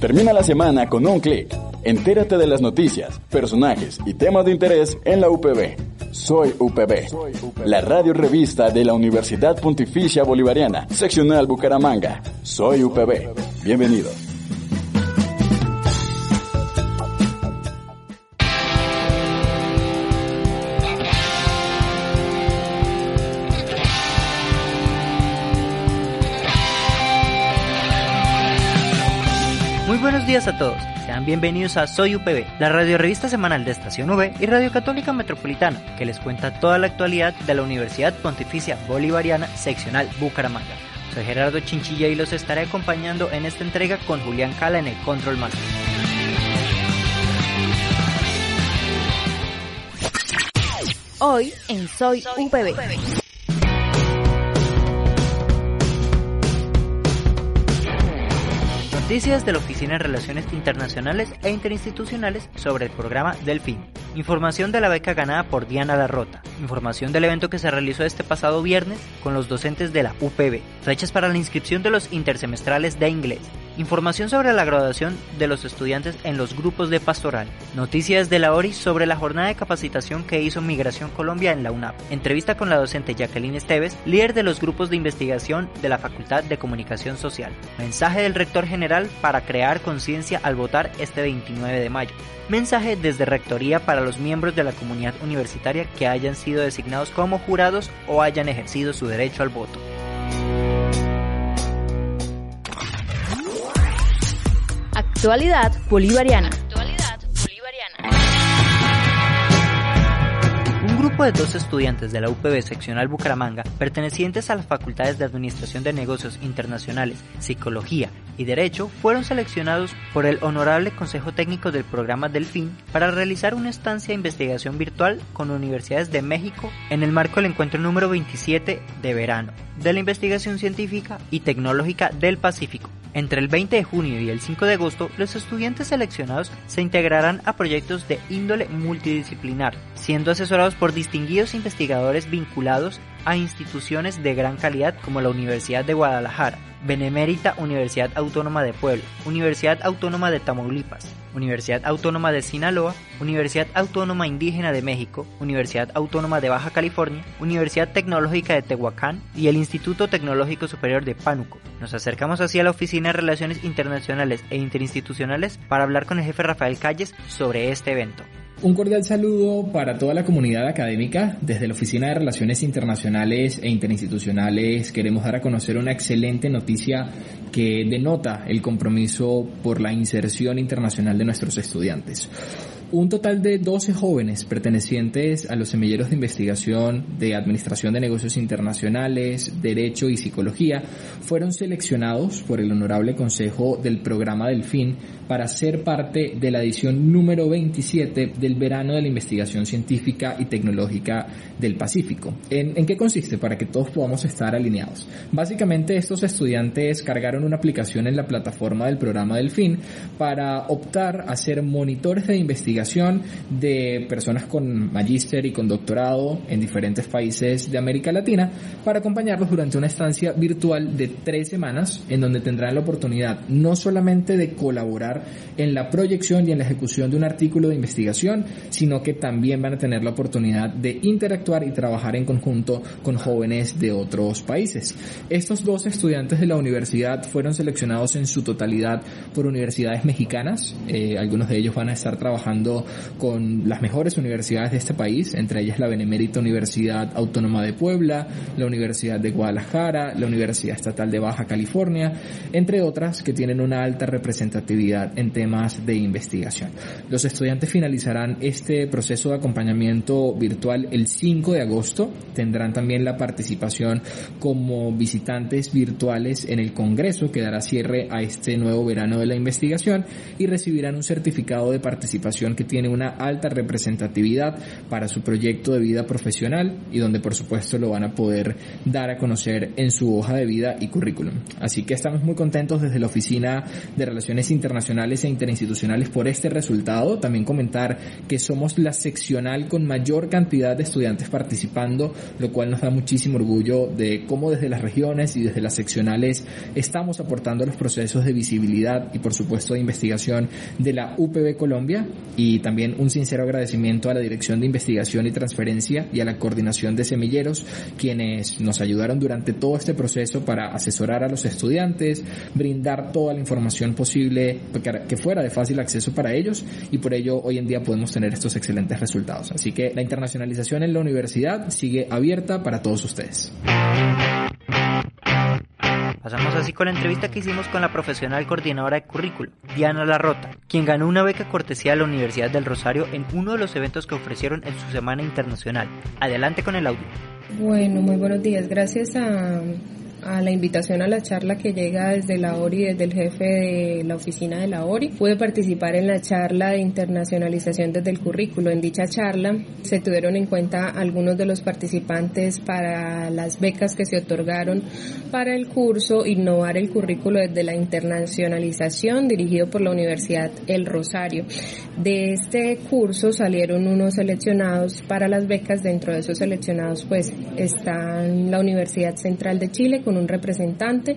Termina la semana con un clic. Entérate de las noticias, personajes y temas de interés en la UPB. Soy UPB, la radio revista de la Universidad Pontificia Bolivariana, seccional Bucaramanga. Soy UPB. Bienvenido. Buenos días a todos. Sean bienvenidos a Soy UPB, la radio revista semanal de Estación V y Radio Católica Metropolitana, que les cuenta toda la actualidad de la Universidad Pontificia Bolivariana Seccional Bucaramanga. Soy Gerardo Chinchilla y los estaré acompañando en esta entrega con Julián Cala en el Control Master. Hoy en Soy UPB. Noticias de la Oficina de Relaciones Internacionales e Interinstitucionales sobre el programa Delfín. Información de la beca ganada por Diana Larrota. Información del evento que se realizó este pasado viernes con los docentes de la UPB. Fechas para la inscripción de los intersemestrales de inglés. Información sobre la graduación de los estudiantes en los grupos de pastoral. Noticias de la ORI sobre la jornada de capacitación que hizo Migración Colombia en la UNAP. Entrevista con la docente Jacqueline Esteves, líder de los grupos de investigación de la Facultad de Comunicación Social. Mensaje del rector general para crear conciencia al votar este 29 de mayo. Mensaje desde Rectoría para los miembros de la comunidad universitaria que hayan sido designados como jurados o hayan ejercido su derecho al voto. Actualidad bolivariana. Un grupo de dos estudiantes de la UPB seccional Bucaramanga, pertenecientes a las facultades de Administración de Negocios Internacionales, Psicología y Derecho, fueron seleccionados por el Honorable Consejo Técnico del Programa Delfín para realizar una estancia de investigación virtual con universidades de México en el marco del encuentro número 27 de verano de la investigación científica y tecnológica del Pacífico. Entre el 20 de junio y el 5 de agosto, los estudiantes seleccionados se integrarán a proyectos de índole multidisciplinar, siendo asesorados por distinguidos investigadores vinculados a instituciones de gran calidad como la Universidad de Guadalajara, Benemérita Universidad Autónoma de Puebla, Universidad Autónoma de Tamaulipas, Universidad Autónoma de Sinaloa, Universidad Autónoma Indígena de México, Universidad Autónoma de Baja California, Universidad Tecnológica de Tehuacán y el Instituto Tecnológico Superior de Pánuco. Nos acercamos así a la Oficina de Relaciones Internacionales e Interinstitucionales para hablar con el jefe Rafael Calles sobre este evento. Un cordial saludo para toda la comunidad académica. Desde la Oficina de Relaciones Internacionales e Interinstitucionales queremos dar a conocer una excelente noticia que denota el compromiso por la inserción internacional de nuestros estudiantes. Un total de 12 jóvenes pertenecientes a los semilleros de investigación de Administración de Negocios Internacionales, Derecho y Psicología fueron seleccionados por el Honorable Consejo del Programa Delfín para ser parte de la edición número 27 del Verano de la Investigación Científica y Tecnológica del Pacífico. ¿En, qué consiste? Para que todos podamos estar alineados. Básicamente estos estudiantes cargaron una aplicación en la plataforma del programa Delfín para optar a ser monitores de investigación de personas con magíster y con doctorado en diferentes países de América Latina para acompañarlos durante una estancia virtual de tres semanas en donde tendrán la oportunidad no solamente de colaborar en la proyección y en la ejecución de un artículo de investigación, sino que también van a tener la oportunidad de interactuar y trabajar en conjunto con jóvenes de otros países. Estos dos estudiantes de la universidad fueron seleccionados en su totalidad por universidades mexicanas. Eh, algunos de ellos van a estar trabajando trabajando con las mejores universidades de este país, entre ellas la Benemérita Universidad Autónoma de Puebla, la Universidad de Guadalajara, la Universidad Estatal de Baja California, entre otras que tienen una alta representatividad en temas de investigación. Los estudiantes finalizarán este proceso de acompañamiento virtual el 5 de agosto. Tendrán también la participación como visitantes virtuales en el Congreso que dará cierre a este nuevo verano de la investigación y recibirán un certificado de participación que tiene una alta representatividad para su proyecto de vida profesional y donde por supuesto lo van a poder dar a conocer en su hoja de vida y currículum. Así que estamos muy contentos desde la Oficina de Relaciones Internacionales e Interinstitucionales por este resultado. También comentar que somos la seccional con mayor cantidad de estudiantes participando, lo cual nos da muchísimo orgullo de cómo desde las regiones y desde las seccionales estamos aportando los procesos de visibilidad y por supuesto de investigación de la UPB Colombia y también un sincero agradecimiento a la Dirección de Investigación y Transferencia y a la Coordinación de Semilleros, quienes nos ayudaron durante todo este proceso para asesorar a los estudiantes, brindar toda la información posible que fuera de fácil acceso para ellos y por ello hoy en día podemos tener estos excelentes resultados. Así que la internacionalización en la universidad sigue abierta para todos ustedes. Pasamos así con la entrevista que hicimos con la profesional coordinadora de currículo, Diana Larrota, quien ganó una beca cortesía de la Universidad del Rosario en uno de los eventos que ofrecieron en su Semana Internacional. Adelante con el audio. Bueno, muy buenos días. Gracias a a la invitación a la charla que llega desde la ORI, desde el jefe de la oficina de la ORI. Pude participar en la charla de internacionalización desde el currículo. En dicha charla se tuvieron en cuenta algunos de los participantes para las becas que se otorgaron para el curso Innovar el currículo desde la internacionalización dirigido por la Universidad El Rosario. De este curso salieron unos seleccionados para las becas. Dentro de esos seleccionados pues están la Universidad Central de Chile con un representante,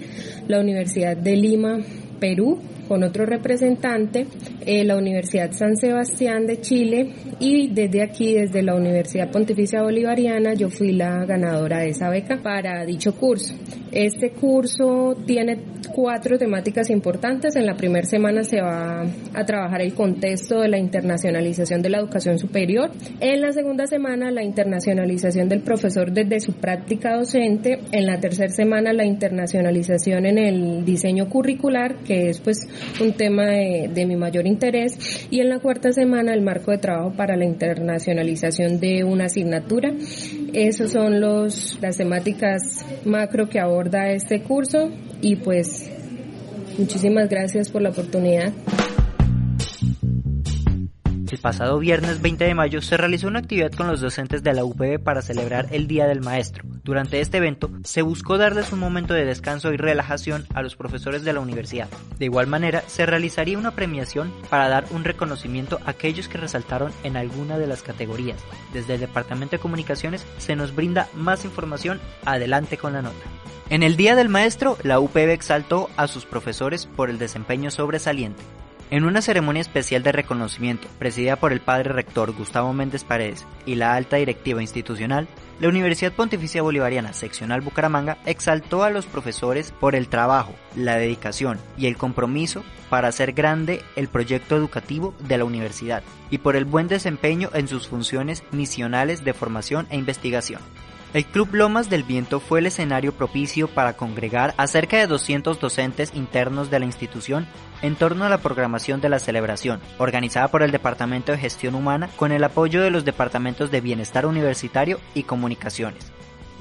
la Universidad de Lima, Perú, con otro representante, eh, la Universidad San Sebastián de Chile y desde aquí, desde la Universidad Pontificia Bolivariana, yo fui la ganadora de esa beca para dicho curso. Este curso tiene cuatro temáticas importantes. En la primera semana se va a trabajar el contexto de la internacionalización de la educación superior. En la segunda semana la internacionalización del profesor desde su práctica docente. En la tercera semana la internacionalización en el diseño curricular, que es pues un tema de, de mi mayor interés. Y en la cuarta semana el marco de trabajo para la internacionalización de una asignatura. Esos son los, las temáticas macro que aborda este curso y pues muchísimas gracias por la oportunidad. El pasado viernes 20 de mayo se realizó una actividad con los docentes de la UPB para celebrar el Día del Maestro. Durante este evento se buscó darles un momento de descanso y relajación a los profesores de la universidad. De igual manera, se realizaría una premiación para dar un reconocimiento a aquellos que resaltaron en alguna de las categorías. Desde el Departamento de Comunicaciones se nos brinda más información. Adelante con la nota. En el Día del Maestro, la UPB exaltó a sus profesores por el desempeño sobresaliente. En una ceremonia especial de reconocimiento, presidida por el padre rector Gustavo Méndez Paredes y la alta directiva institucional, la Universidad Pontificia Bolivariana Seccional Bucaramanga exaltó a los profesores por el trabajo, la dedicación y el compromiso para hacer grande el proyecto educativo de la universidad y por el buen desempeño en sus funciones misionales de formación e investigación. El Club Lomas del Viento fue el escenario propicio para congregar a cerca de 200 docentes internos de la institución en torno a la programación de la celebración, organizada por el Departamento de Gestión Humana con el apoyo de los departamentos de Bienestar Universitario y Comunicaciones,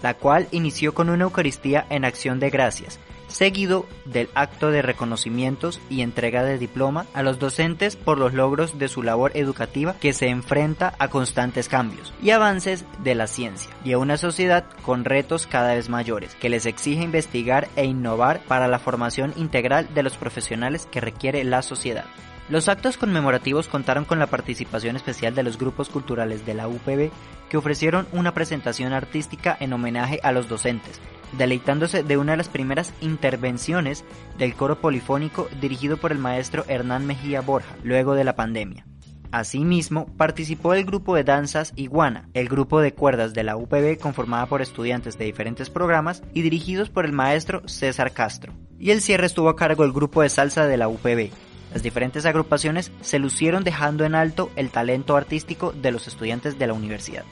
la cual inició con una Eucaristía en acción de gracias, seguido del acto de reconocimientos y entrega de diploma a los docentes por los logros de su labor educativa que se enfrenta a constantes cambios y avances de la ciencia y a una sociedad con retos cada vez mayores que les exige investigar e innovar para la formación integral de los profesionales que requiere la sociedad. Los actos conmemorativos contaron con la participación especial de los grupos culturales de la UPB que ofrecieron una presentación artística en homenaje a los docentes, deleitándose de una de las primeras intervenciones del coro polifónico dirigido por el maestro Hernán Mejía Borja, luego de la pandemia. Asimismo, participó el grupo de danzas Iguana, el grupo de cuerdas de la UPB conformada por estudiantes de diferentes programas y dirigidos por el maestro César Castro. Y el cierre estuvo a cargo del grupo de salsa de la UPB, Las diferentes agrupaciones se lucieron dejando en alto el talento artístico de los estudiantes de la universidad.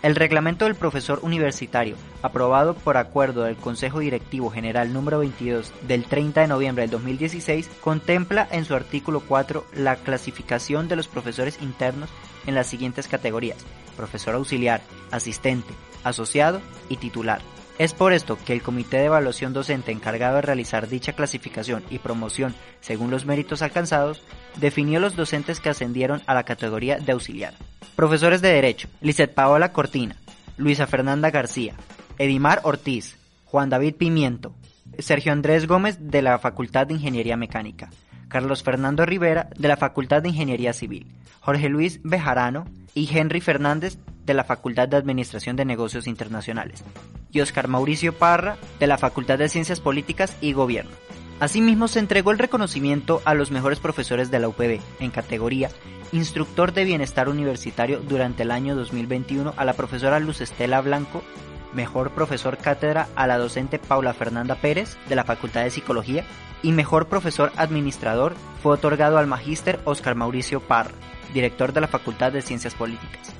El reglamento del profesor universitario, aprobado por acuerdo del Consejo Directivo General número 22 del 30 de noviembre del 2016, contempla en su artículo 4 la clasificación de los profesores internos en las siguientes categorías: profesor auxiliar, asistente, asociado y titular. Es por esto que el Comité de Evaluación Docente encargado de realizar dicha clasificación y promoción según los méritos alcanzados, definió los docentes que ascendieron a la categoría de auxiliar. Profesores de Derecho, Lizeth Paola Cortina, Luisa Fernanda García, Edimar Ortiz, Juan David Pimiento, Sergio Andrés Gómez de la Facultad de Ingeniería Mecánica, Carlos Fernando Rivera de la Facultad de Ingeniería Civil, Jorge Luis Bejarano y Henry Fernández de la Facultad de Administración de Negocios Internacionales, y Oscar Mauricio Parra de la Facultad de Ciencias Políticas y Gobierno. Asimismo, se entregó el reconocimiento a los mejores profesores de la UPB en categoría instructor de bienestar universitario durante el año 2021 a la profesora Luz Estela Blanco, mejor profesor cátedra a la docente Paula Fernanda Pérez de la Facultad de Psicología y mejor profesor administrador fue otorgado al magíster Oscar Mauricio Parr, director de la Facultad de Ciencias Políticas.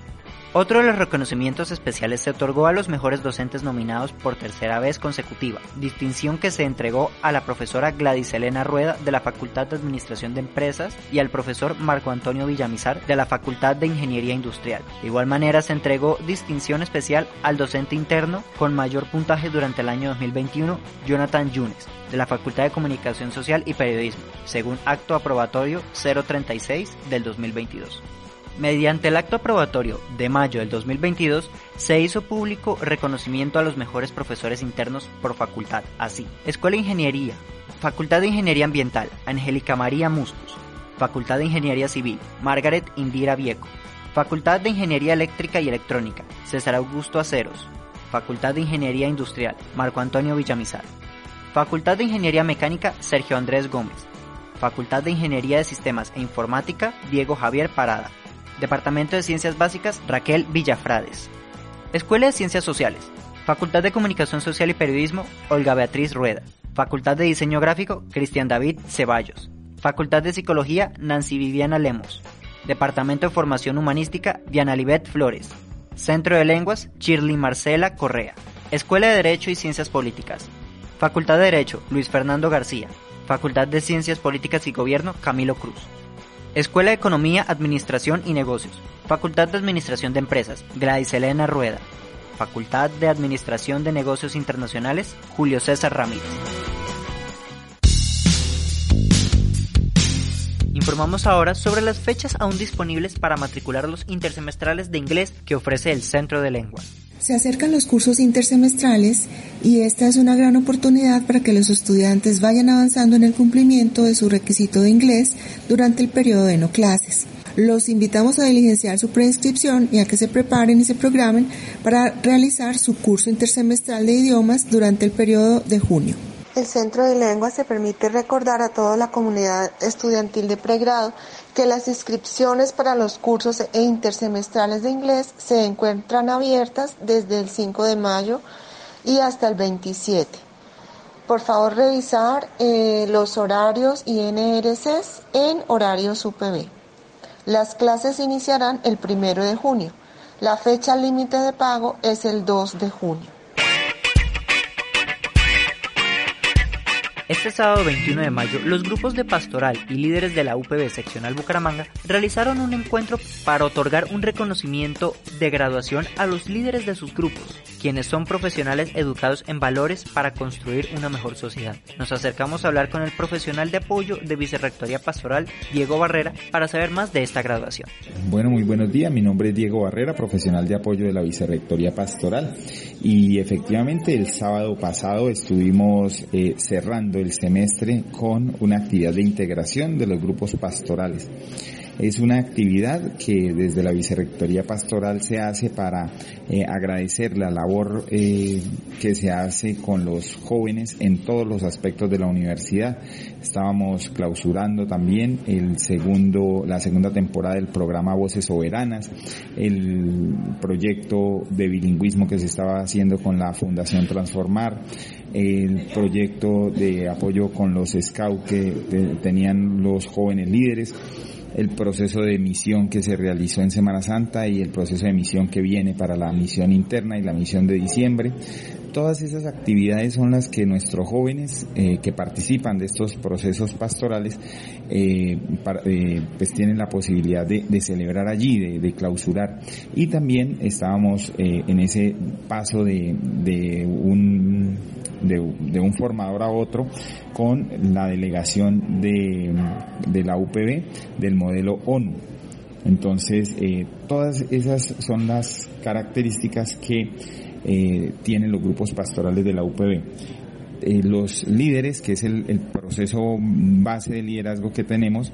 Otro de los reconocimientos especiales se otorgó a los mejores docentes nominados por tercera vez consecutiva, distinción que se entregó a la profesora Gladys Elena Rueda de la Facultad de Administración de Empresas y al profesor Marco Antonio Villamizar de la Facultad de Ingeniería Industrial. De igual manera se entregó distinción especial al docente interno con mayor puntaje durante el año 2021, Jonathan Yunes, de la Facultad de Comunicación Social y Periodismo, según acto aprobatorio 036 del 2022. Mediante el acto aprobatorio de mayo del 2022, se hizo público reconocimiento a los mejores profesores internos por facultad, así. Escuela de Ingeniería, Facultad de Ingeniería Ambiental, Angélica María Mustos, Facultad de Ingeniería Civil, Margaret Indira Vieco, Facultad de Ingeniería Eléctrica y Electrónica, César Augusto Aceros, Facultad de Ingeniería Industrial, Marco Antonio Villamizar, Facultad de Ingeniería Mecánica, Sergio Andrés Gómez, Facultad de Ingeniería de Sistemas e Informática, Diego Javier Parada, Departamento de Ciencias Básicas, Raquel Villafrades. Escuela de Ciencias Sociales, Facultad de Comunicación Social y Periodismo, Olga Beatriz Rueda. Facultad de Diseño Gráfico, Cristian David Ceballos. Facultad de Psicología, Nancy Viviana Lemos. Departamento de Formación Humanística, Diana Libet Flores. Centro de Lenguas, Shirley Marcela Correa. Escuela de Derecho y Ciencias Políticas. Facultad de Derecho, Luis Fernando García. Facultad de Ciencias Políticas y Gobierno, Camilo Cruz. Escuela de Economía, Administración y Negocios. Facultad de Administración de Empresas, Gladys Elena Rueda. Facultad de Administración de Negocios Internacionales, Julio César Ramírez. Informamos ahora sobre las fechas aún disponibles para matricular los intersemestrales de inglés que ofrece el Centro de Lengua. Se acercan los cursos intersemestrales y esta es una gran oportunidad para que los estudiantes vayan avanzando en el cumplimiento de su requisito de inglés durante el periodo de no clases. Los invitamos a diligenciar su preinscripción y a que se preparen y se programen para realizar su curso intersemestral de idiomas durante el periodo de junio. El Centro de Lengua se permite recordar a toda la comunidad estudiantil de pregrado que las inscripciones para los cursos e intersemestrales de inglés se encuentran abiertas desde el 5 de mayo y hasta el 27. Por favor, revisar eh, los horarios y NRCs en horarios UPB. Las clases iniciarán el 1 de junio. La fecha límite de pago es el 2 de junio. Este sábado 21 de mayo, los grupos de pastoral y líderes de la UPB seccional Bucaramanga realizaron un encuentro para otorgar un reconocimiento de graduación a los líderes de sus grupos, quienes son profesionales educados en valores para construir una mejor sociedad. Nos acercamos a hablar con el profesional de apoyo de Vicerrectoría Pastoral, Diego Barrera, para saber más de esta graduación. Bueno, muy buenos días. Mi nombre es Diego Barrera, profesional de apoyo de la Vicerrectoría Pastoral. Y efectivamente el sábado pasado estuvimos eh, cerrando el semestre con una actividad de integración de los grupos pastorales. Es una actividad que desde la Vicerrectoría Pastoral se hace para eh, agradecer la labor eh, que se hace con los jóvenes en todos los aspectos de la universidad. Estábamos clausurando también el segundo, la segunda temporada del programa Voces Soberanas, el proyecto de bilingüismo que se estaba haciendo con la Fundación Transformar, el proyecto de apoyo con los scouts que tenían los jóvenes líderes, el proceso de misión que se realizó en Semana Santa y el proceso de misión que viene para la misión interna y la misión de diciembre. Todas esas actividades son las que nuestros jóvenes eh, que participan de estos procesos pastorales eh, eh, pues tienen la posibilidad de, celebrar allí, de, clausurar. Y también estábamos en ese paso de, de un de, un formador a otro con la delegación de, de la UPB del modelo ONU. Entonces, eh, todas esas son las características que eh, tienen los grupos pastorales de la UPB. Eh, los líderes, que es el, el, proceso base de liderazgo que tenemos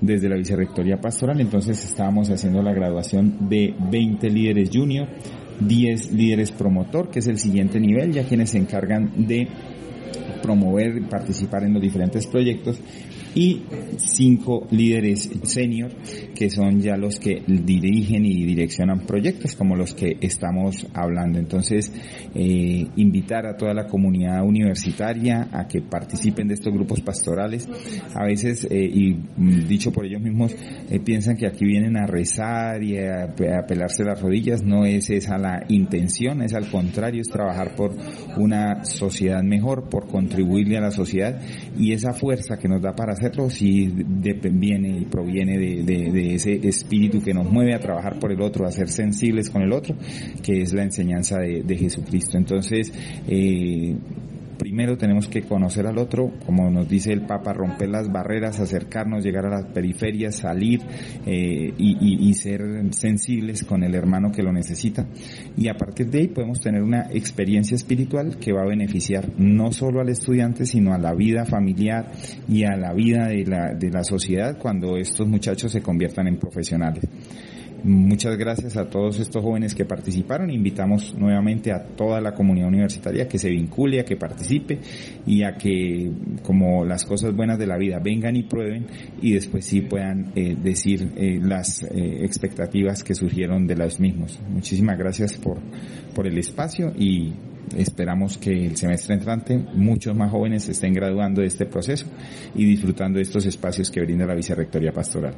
desde la Vicerrectoría Pastoral, entonces estábamos haciendo la graduación de 20 líderes junior, 10 líderes promotor, que es el siguiente nivel, ya quienes se encargan de promover y participar en los diferentes proyectos y cinco líderes senior que son ya los que dirigen y direccionan proyectos como los que estamos hablando. Entonces, eh, invitar a toda la comunidad universitaria a que participen de estos grupos pastorales. A veces, eh, y dicho por ellos mismos, eh, piensan que aquí vienen a rezar y a, a pelarse las rodillas. No es esa la intención, es al contrario, es trabajar por una sociedad mejor, por contribuirle a la sociedad y esa fuerza que nos da para hacerlo si viene y proviene de, ese espíritu que nos mueve a trabajar por el otro, a ser sensibles con el otro, que es la enseñanza de, de Jesucristo. Entonces, eh, primero tenemos que conocer al otro, como nos dice el Papa, romper las barreras, acercarnos, llegar a las periferias, salir eh, y, ser sensibles con el hermano que lo necesita. Y a partir de ahí podemos tener una experiencia espiritual que va a beneficiar no solo al estudiante, sino a la vida familiar y a la vida de la, de la sociedad cuando estos muchachos se conviertan en profesionales. Muchas gracias a todos estos jóvenes que participaron. Invitamos nuevamente a toda la comunidad universitaria que se vincule, a que participe y a que, como las cosas buenas de la vida, vengan y prueben y después sí puedan eh, decir eh, las eh, expectativas que surgieron de los mismos. Muchísimas gracias por, por el espacio y esperamos que el semestre entrante muchos más jóvenes estén graduando de este proceso y disfrutando de estos espacios que brinda la Vicerrectoría Pastoral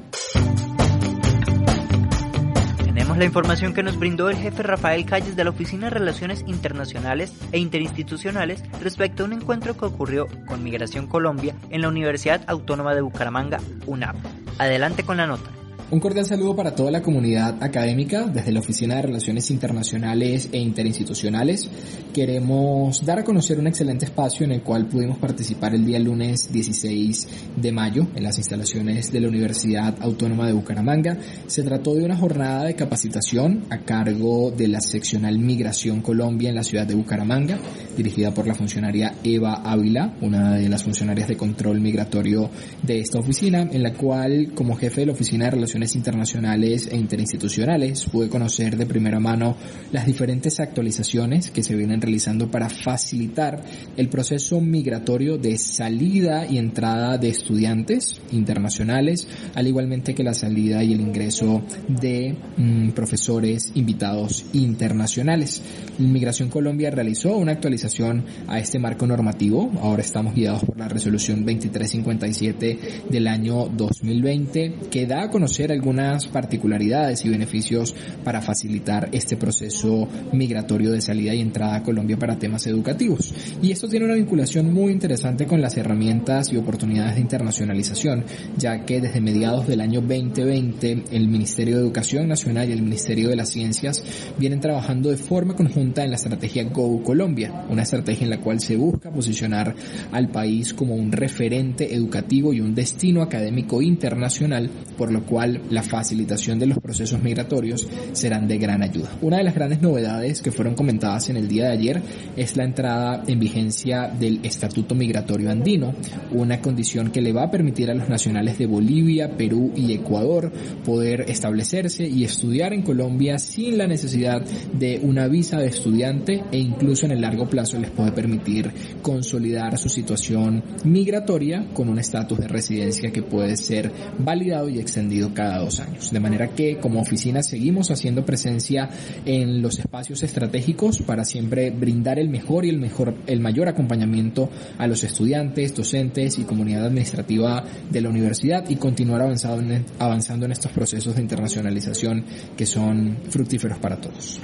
la información que nos brindó el jefe Rafael Calles de la Oficina de Relaciones Internacionales e Interinstitucionales respecto a un encuentro que ocurrió con Migración Colombia en la Universidad Autónoma de Bucaramanga, UNAP. Adelante con la nota. Un cordial saludo para toda la comunidad académica desde la Oficina de Relaciones Internacionales e Interinstitucionales. Queremos dar a conocer un excelente espacio en el cual pudimos participar el día lunes 16 de mayo en las instalaciones de la Universidad Autónoma de Bucaramanga. Se trató de una jornada de capacitación a cargo de la seccional Migración Colombia en la ciudad de Bucaramanga, dirigida por la funcionaria Eva Ávila, una de las funcionarias de control migratorio de esta oficina, en la cual como jefe de la Oficina de Relaciones internacionales e interinstitucionales, pude conocer de primera mano las diferentes actualizaciones que se vienen realizando para facilitar el proceso migratorio de salida y entrada de estudiantes internacionales, al igualmente que la salida y el ingreso de mm, profesores invitados internacionales. Migración Colombia realizó una actualización a este marco normativo. Ahora estamos guiados por la resolución 2357 del año 2020 que da a conocer algunas particularidades y beneficios para facilitar este proceso migratorio de salida y entrada a Colombia para temas educativos. Y esto tiene una vinculación muy interesante con las herramientas y oportunidades de internacionalización, ya que desde mediados del año 2020 el Ministerio de Educación Nacional y el Ministerio de las Ciencias vienen trabajando de forma conjunta en la estrategia Go Colombia, una estrategia en la cual se busca posicionar al país como un referente educativo y un destino académico internacional, por lo cual la facilitación de los procesos migratorios serán de gran ayuda. Una de las grandes novedades que fueron comentadas en el día de ayer es la entrada en vigencia del Estatuto Migratorio Andino, una condición que le va a permitir a los nacionales de Bolivia, Perú y Ecuador poder establecerse y estudiar en Colombia sin la necesidad de una visa de estudiante e incluso en el largo plazo les puede permitir consolidar su situación migratoria con un estatus de residencia que puede ser validado y extendido cada dos años. De manera que como oficina seguimos haciendo presencia en los espacios estratégicos para siempre brindar el mejor y el mejor, el mayor acompañamiento a los estudiantes, docentes y comunidad administrativa de la universidad y continuar en, avanzando en estos procesos de internacionalización que son fructíferos para todos.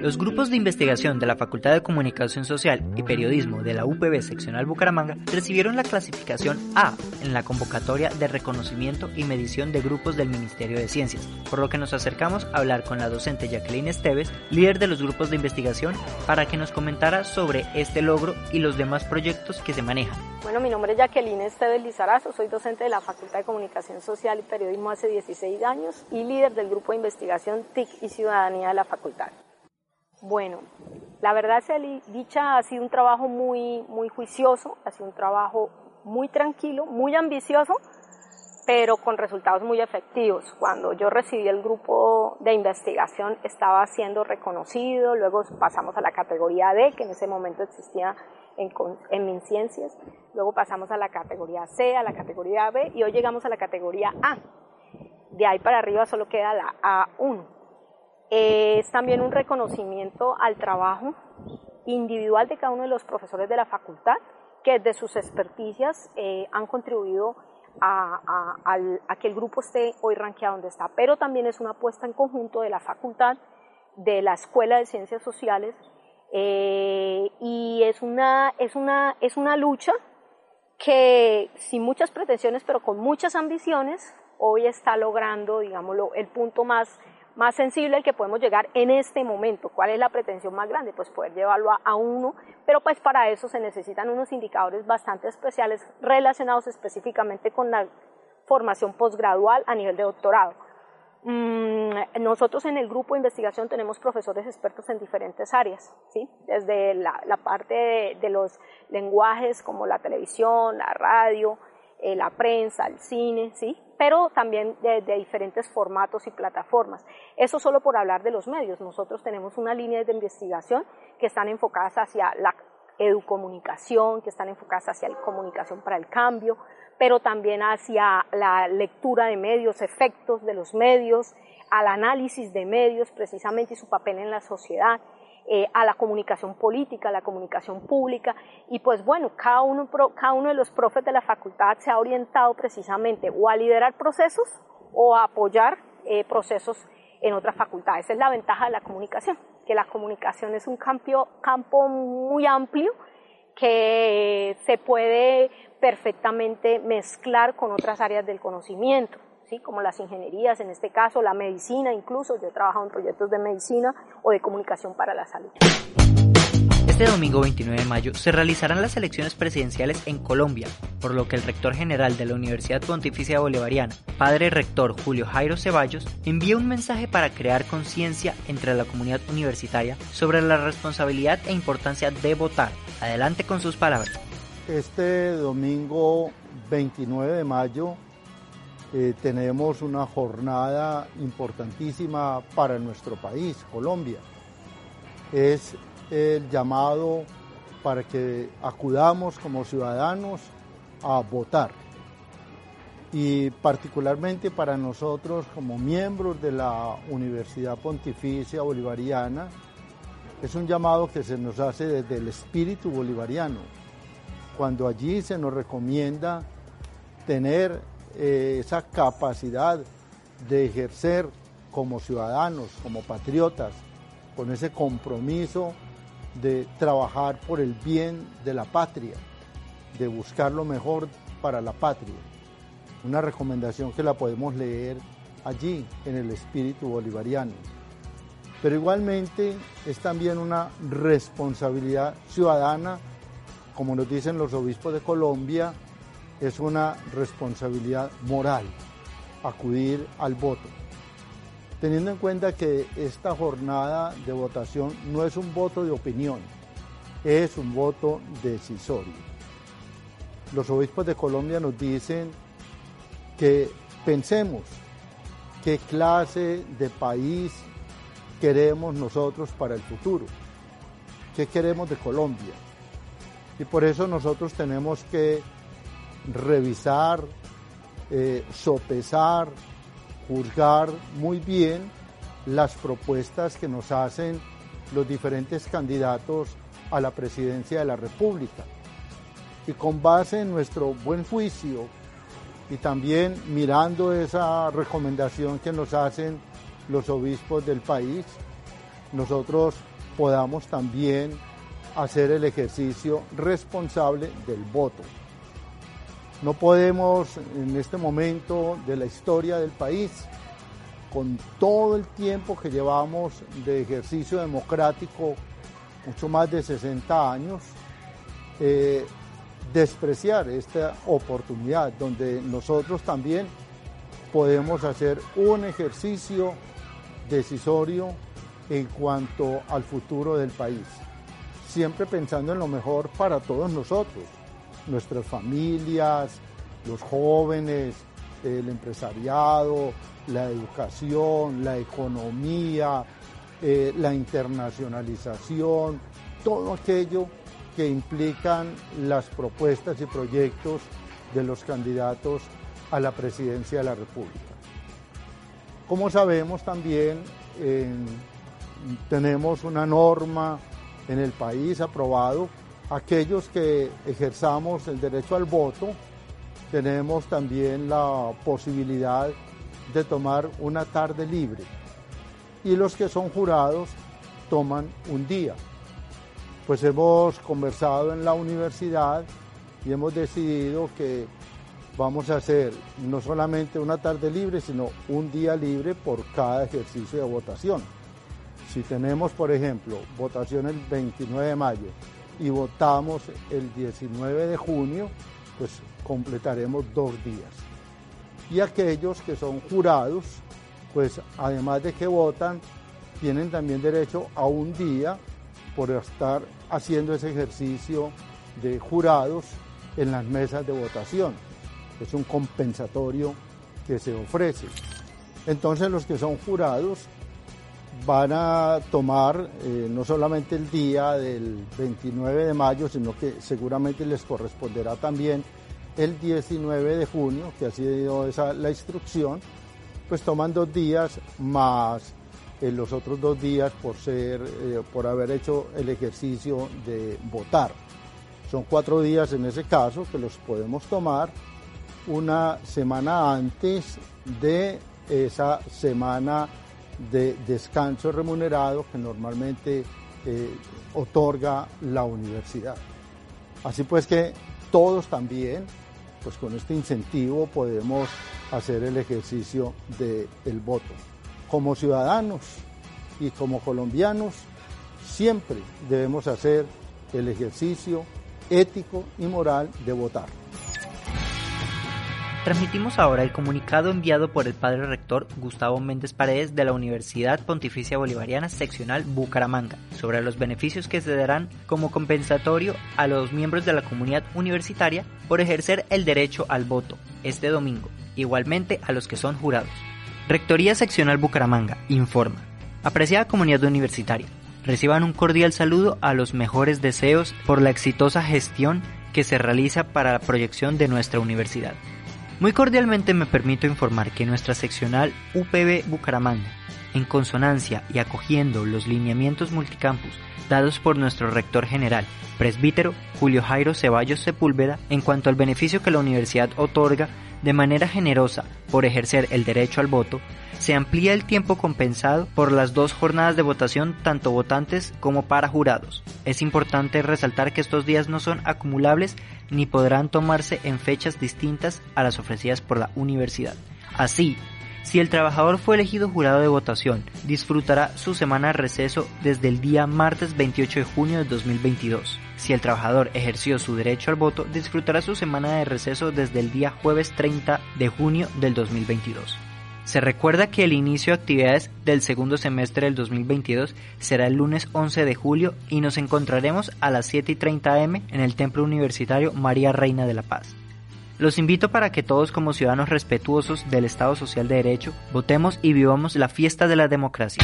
Los grupos de investigación de la Facultad de Comunicación Social y Periodismo de la UPB Seccional Bucaramanga recibieron la clasificación A en la convocatoria de reconocimiento y medición de grupos del Ministerio de Ciencias, por lo que nos acercamos a hablar con la docente Jacqueline Esteves, líder de los grupos de investigación, para que nos comentara sobre este logro y los demás proyectos que se manejan. Bueno, mi nombre es Jacqueline Esteves Lizarazo, soy docente de la Facultad de Comunicación Social y Periodismo hace 16 años y líder del grupo de investigación TIC y Ciudadanía de la facultad. Bueno, la verdad sea dicha ha sido un trabajo muy, muy juicioso, ha sido un trabajo muy tranquilo, muy ambicioso, pero con resultados muy efectivos. Cuando yo recibí el grupo de investigación estaba siendo reconocido, luego pasamos a la categoría D, que en ese momento existía en, en MinCiencias, luego pasamos a la categoría C, a la categoría B y hoy llegamos a la categoría A. De ahí para arriba solo queda la A1 es también un reconocimiento al trabajo individual de cada uno de los profesores de la facultad que desde sus experticias eh, han contribuido a, que el grupo esté hoy rankeado donde está. Pero también es una apuesta en conjunto de la facultad, de la Escuela de Ciencias Sociales, eh, y es una, es, una, es una lucha que sin muchas pretensiones, pero con muchas ambiciones, hoy está logrando, digámoslo, el punto más más sensible al que podemos llegar en este momento. ¿Cuál es la pretensión más grande? Pues poder llevarlo a, uno, pero pues para eso se necesitan unos indicadores bastante especiales relacionados específicamente con la formación posgradual a nivel de doctorado. Mm, nosotros en el grupo de investigación tenemos profesores expertos en diferentes áreas, ¿sí? desde la, parte de, los lenguajes como la televisión, la radio, eh, la prensa, el cine, ¿sí? pero también de, diferentes formatos y plataformas. Eso solo por hablar de los medios. Nosotros tenemos una línea de investigación que están enfocadas hacia la educomunicación, que están enfocadas hacia la comunicación para el cambio, pero también hacia la lectura de medios, efectos de los medios, al análisis de medios precisamente y su papel en la sociedad. Eh, a la comunicación política, a la comunicación pública. Y pues bueno, cada uno, cada uno de los profes de la facultad se ha orientado precisamente o a liderar procesos o a apoyar eh, procesos en otras facultades. Esa es la ventaja de la comunicación, que la comunicación es un campo, campo muy amplio que se puede perfectamente mezclar con otras áreas del conocimiento como las ingenierías, en este caso la medicina incluso, yo he trabajado en proyectos de medicina o de comunicación para la salud. Este domingo 29 de mayo se realizarán las elecciones presidenciales en Colombia, por lo que el rector general de la Universidad Pontificia Bolivariana, padre rector Julio Jairo Ceballos, envía un mensaje para crear conciencia entre la comunidad universitaria sobre la responsabilidad e importancia de votar. Adelante con sus palabras. Este domingo 29 de mayo eh, tenemos una jornada importantísima para nuestro país, Colombia. Es el llamado para que acudamos como ciudadanos a votar. Y particularmente para nosotros como miembros de la Universidad Pontificia Bolivariana, es un llamado que se nos hace desde el espíritu bolivariano, cuando allí se nos recomienda tener eh, esa capacidad de ejercer como ciudadanos, como patriotas, con ese compromiso de trabajar por el bien de la patria, de buscar lo mejor para la patria. Una recomendación que la podemos leer allí en el espíritu bolivariano. Pero igualmente es también una responsabilidad ciudadana, como nos dicen los obispos de Colombia, es una responsabilidad moral acudir al voto. Teniendo en cuenta que esta jornada de votación no es un voto de opinión, es un voto decisorio. Los obispos de Colombia nos dicen que pensemos qué clase de país queremos nosotros para el futuro, qué queremos de Colombia. Y por eso nosotros tenemos que revisar eh, sopesar, juzgar muy bien las propuestas que nos hacen los diferentes candidatos a la presidencia de la República. Y con base en nuestro buen juicio y también mirando esa recomendación que nos hacen los obispos del país, nosotros podamos también hacer el ejercicio responsable del voto. No podemos en este momento de la historia del país, con todo el tiempo que llevamos de ejercicio democrático, mucho más de 60 años, eh, despreciar esta oportunidad donde nosotros también podemos hacer un ejercicio decisorio en cuanto al futuro del país, siempre pensando en lo mejor para todos nosotros, nuestras familias, los jóvenes, el empresariado, la educación, la economía, eh, la internacionalización, todo aquello que implican las propuestas y proyectos de los candidatos a la presidencia de la República. Como sabemos también, tenemos una norma en el país aprobado, aquellos que ejerzamos el derecho al voto, tenemos también la posibilidad de tomar una tarde libre y los que son jurados toman un día. Pues hemos conversado en la universidad y hemos decidido que vamos a hacer no solamente una tarde libre, sino un día libre por cada ejercicio de votación. Si tenemos, por ejemplo, votación el 29 de mayo y votamos el 19 de junio, pues completaremos dos días. Y aquellos que son jurados, pues además de que votan, tienen también derecho a un día por estar haciendo ese ejercicio de jurados en las mesas de votación. Es un compensatorio que se ofrece. Entonces los que son jurados van a tomar eh, no solamente el día del 29 de mayo, sino que seguramente les corresponderá también el 19 de junio, que ha sido esa la instrucción, pues toman dos días más eh, los otros dos días por ser, eh, por haber hecho el ejercicio de votar. Son cuatro días en ese caso que los podemos tomar una semana antes de esa semana de descanso remunerado que normalmente eh, otorga la universidad. Así pues que todos también, pues con este incentivo podemos hacer el ejercicio del voto. Como ciudadanos y como colombianos, siempre debemos hacer el ejercicio ético y moral de votar. Transmitimos ahora el comunicado enviado por el padre rector Gustavo Méndez Paredes de la Universidad Pontificia Bolivariana Seccional Bucaramanga sobre los beneficios que se darán como compensatorio a los miembros de la comunidad universitaria por ejercer el derecho al voto este domingo, igualmente a los que son jurados. Rectoría Seccional Bucaramanga informa. Apreciada comunidad universitaria, reciban un cordial saludo a los mejores deseos por la exitosa gestión que se realiza para la proyección de nuestra universidad. Muy cordialmente me permito informar que nuestra seccional UPB Bucaramanga, en consonancia y acogiendo los lineamientos multicampus dados por nuestro rector general, presbítero Julio Jairo Ceballos Sepúlveda, en cuanto al beneficio que la universidad otorga de manera generosa por ejercer el derecho al voto, se amplía el tiempo compensado por las dos jornadas de votación tanto votantes como para jurados. Es importante resaltar que estos días no son acumulables ni podrán tomarse en fechas distintas a las ofrecidas por la universidad. Así, si el trabajador fue elegido jurado de votación, disfrutará su semana de receso desde el día martes 28 de junio de 2022. Si el trabajador ejerció su derecho al voto, disfrutará su semana de receso desde el día jueves 30 de junio del 2022. Se recuerda que el inicio de actividades del segundo semestre del 2022 será el lunes 11 de julio y nos encontraremos a las 7 y 30 am en el Templo Universitario María Reina de la Paz. Los invito para que todos como ciudadanos respetuosos del Estado Social de Derecho votemos y vivamos la fiesta de la democracia.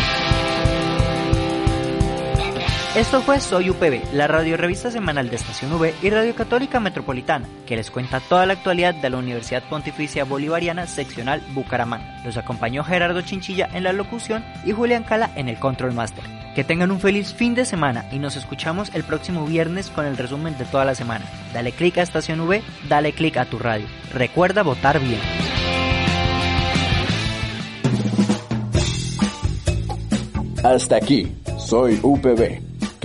Esto fue Soy UPB, la radio revista semanal de Estación V y Radio Católica Metropolitana, que les cuenta toda la actualidad de la Universidad Pontificia Bolivariana Seccional Bucaramanga. Los acompañó Gerardo Chinchilla en la locución y Julián Cala en el Control Master. Que tengan un feliz fin de semana y nos escuchamos el próximo viernes con el resumen de toda la semana. Dale click a Estación V, dale click a tu radio. Recuerda votar bien. Hasta aquí, soy UPB.